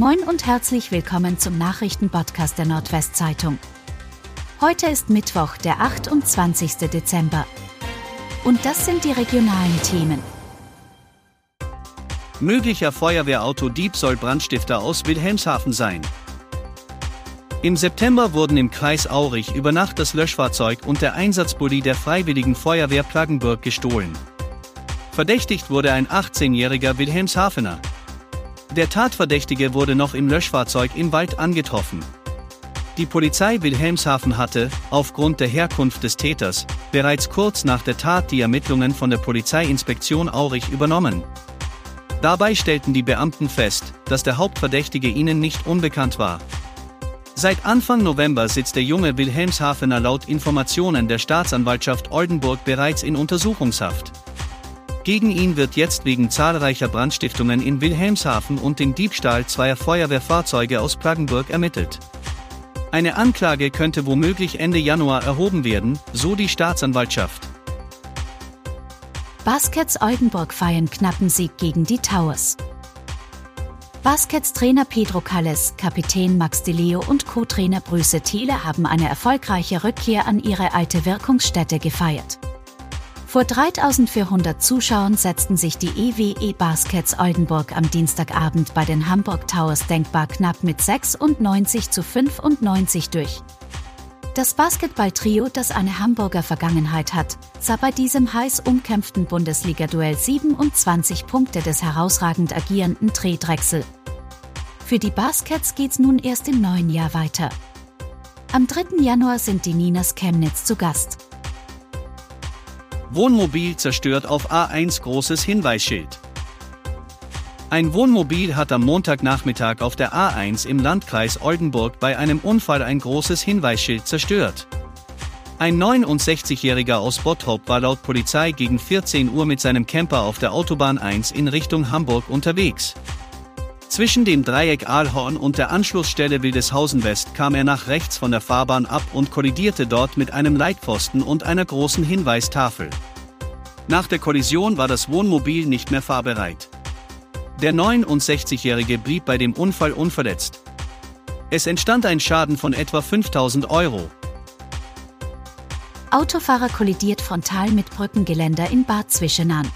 Moin und herzlich willkommen zum Nachrichtenpodcast der Nordwestzeitung. Heute ist Mittwoch, der 28. Dezember. Und das sind die regionalen Themen. Möglicher Feuerwehrauto-Dieb soll Brandstifter aus Wilhelmshaven sein. Im September wurden im Kreis Aurich über Nacht das Löschfahrzeug und der Einsatzbully der Freiwilligen Feuerwehr Plaggenburg gestohlen. Verdächtigt wurde ein 18-jähriger Wilhelmshavener. Der Tatverdächtige wurde noch im Löschfahrzeug im Wald angetroffen. Die Polizei Wilhelmshaven hatte, aufgrund der Herkunft des Täters, bereits kurz nach der Tat die Ermittlungen von der Polizeiinspektion Aurich übernommen. Dabei stellten die Beamten fest, dass der Hauptverdächtige ihnen nicht unbekannt war. Seit Anfang November sitzt der junge Wilhelmshavener laut Informationen der Staatsanwaltschaft Oldenburg bereits in Untersuchungshaft. Gegen ihn wird jetzt wegen zahlreicher Brandstiftungen in Wilhelmshaven und dem Diebstahl zweier Feuerwehrfahrzeuge aus Plaggenburg ermittelt. Eine Anklage könnte womöglich Ende Januar erhoben werden, so die Staatsanwaltschaft. Baskets Oldenburg feiern knappen Sieg gegen die Towers. Baskets Trainer Pedro Calles, Kapitän Max De Leo und Co-Trainer Brüse Thiele haben eine erfolgreiche Rückkehr an ihre alte Wirkungsstätte gefeiert. Vor 3400 Zuschauern setzten sich die EWE Baskets Oldenburg am Dienstagabend bei den Hamburg Towers denkbar knapp mit 96 zu 95 durch. Das Basketballtrio, das eine Hamburger Vergangenheit hat, sah bei diesem heiß umkämpften Bundesliga-Duell 27 Punkte des herausragend agierenden Tredrechsel. Für die Baskets geht's nun erst im neuen Jahr weiter. Am 3. Januar sind die Ninas Chemnitz zu Gast. Wohnmobil zerstört auf A1 großes Hinweisschild. Ein Wohnmobil hat am Montagnachmittag auf der A1 im Landkreis Oldenburg bei einem Unfall ein großes Hinweisschild zerstört. Ein 69-Jähriger aus Bottrop war laut Polizei gegen 14 Uhr mit seinem Camper auf der Autobahn 1 in Richtung Hamburg unterwegs. Zwischen dem Dreieck Aalhorn und der Anschlussstelle Wildeshausen West kam er nach rechts von der Fahrbahn ab und kollidierte dort mit einem Leitpfosten und einer großen Hinweistafel. Nach der Kollision war das Wohnmobil nicht mehr fahrbereit. Der 69-Jährige blieb bei dem Unfall unverletzt. Es entstand ein Schaden von etwa 5000 Euro. Autofahrer kollidiert frontal mit Brückengeländer in Bad Zwischenahn.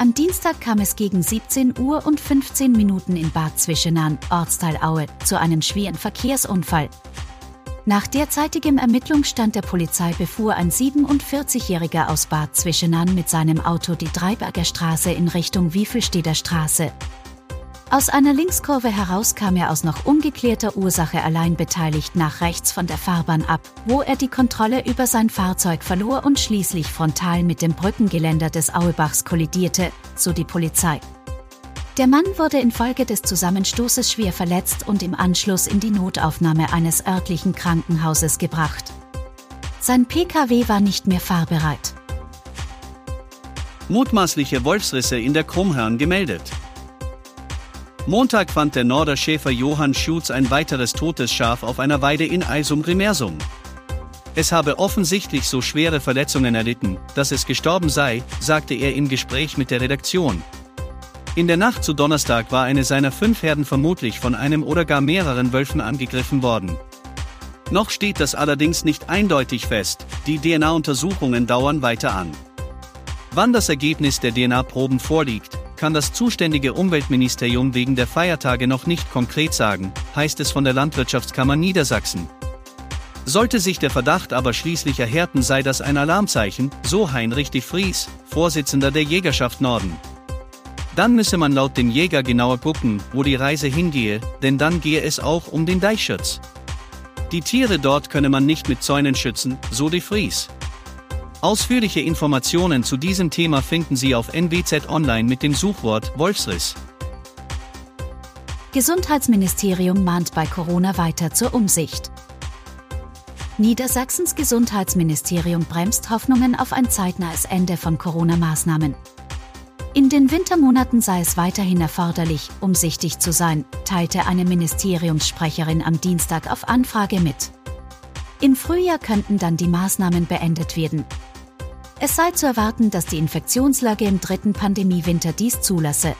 Am Dienstag kam es gegen 17 Uhr und 15 Minuten in Bad Zwischenahn, Ortsteil Aue, zu einem schweren Verkehrsunfall. Nach derzeitigem Ermittlungsstand der Polizei befuhr ein 47-Jähriger aus Bad Zwischenahn mit seinem Auto die Dreiberger Straße in Richtung Wiefelsteder Straße. Aus einer Linkskurve heraus kam er aus noch ungeklärter Ursache allein beteiligt nach rechts von der Fahrbahn ab, wo er die Kontrolle über sein Fahrzeug verlor und schließlich frontal mit dem Brückengeländer des Auebachs kollidierte, so die Polizei. Der Mann wurde infolge des Zusammenstoßes schwer verletzt und im Anschluss in die Notaufnahme eines örtlichen Krankenhauses gebracht. Sein Pkw war nicht mehr fahrbereit. Mutmaßliche Wolfsrisse in der Krummhörn gemeldet. Montag fand der Norderschäfer Johann Schutz ein weiteres totes Schaf auf einer Weide in Eisum-Rimersum. Es habe offensichtlich so schwere Verletzungen erlitten, dass es gestorben sei, sagte er im Gespräch mit der Redaktion. In der Nacht zu Donnerstag war eine seiner fünf Herden vermutlich von einem oder gar mehreren Wölfen angegriffen worden. Noch steht das allerdings nicht eindeutig fest, die DNA-Untersuchungen dauern weiter an. Wann das Ergebnis der DNA-Proben vorliegt, kann das zuständige Umweltministerium wegen der Feiertage noch nicht konkret sagen, heißt es von der Landwirtschaftskammer Niedersachsen. Sollte sich der Verdacht aber schließlich erhärten, sei das ein Alarmzeichen, so Heinrich de Vries, Vorsitzender der Jägerschaft Norden. Dann müsse man laut dem Jäger genauer gucken, wo die Reise hingehe, denn dann gehe es auch um den Deichschutz. Die Tiere dort könne man nicht mit Zäunen schützen, so de Vries. Ausführliche Informationen zu diesem Thema finden Sie auf NWZ Online mit dem Suchwort Wolfsriss. Gesundheitsministerium mahnt bei Corona weiter zur Umsicht. Niedersachsens Gesundheitsministerium bremst Hoffnungen auf ein zeitnahes Ende von Corona-Maßnahmen. In den Wintermonaten sei es weiterhin erforderlich, umsichtig zu sein, teilte eine Ministeriumssprecherin am Dienstag auf Anfrage mit. Im Frühjahr könnten dann die Maßnahmen beendet werden. Es sei zu erwarten, dass die Infektionslage im dritten Pandemiewinter dies zulasse.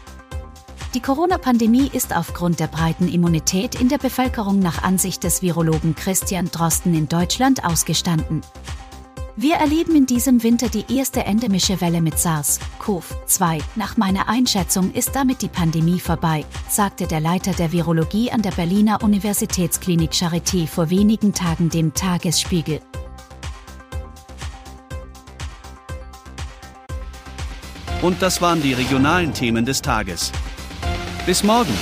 Die Corona-Pandemie ist aufgrund der breiten Immunität in der Bevölkerung nach Ansicht des Virologen Christian Drosten in Deutschland ausgestanden. Wir erleben in diesem Winter die erste endemische Welle mit SARS-CoV-2. Nach meiner Einschätzung ist damit die Pandemie vorbei, sagte der Leiter der Virologie an der Berliner Universitätsklinik Charité vor wenigen Tagen dem Tagesspiegel. Und das waren die regionalen Themen des Tages. Bis morgen!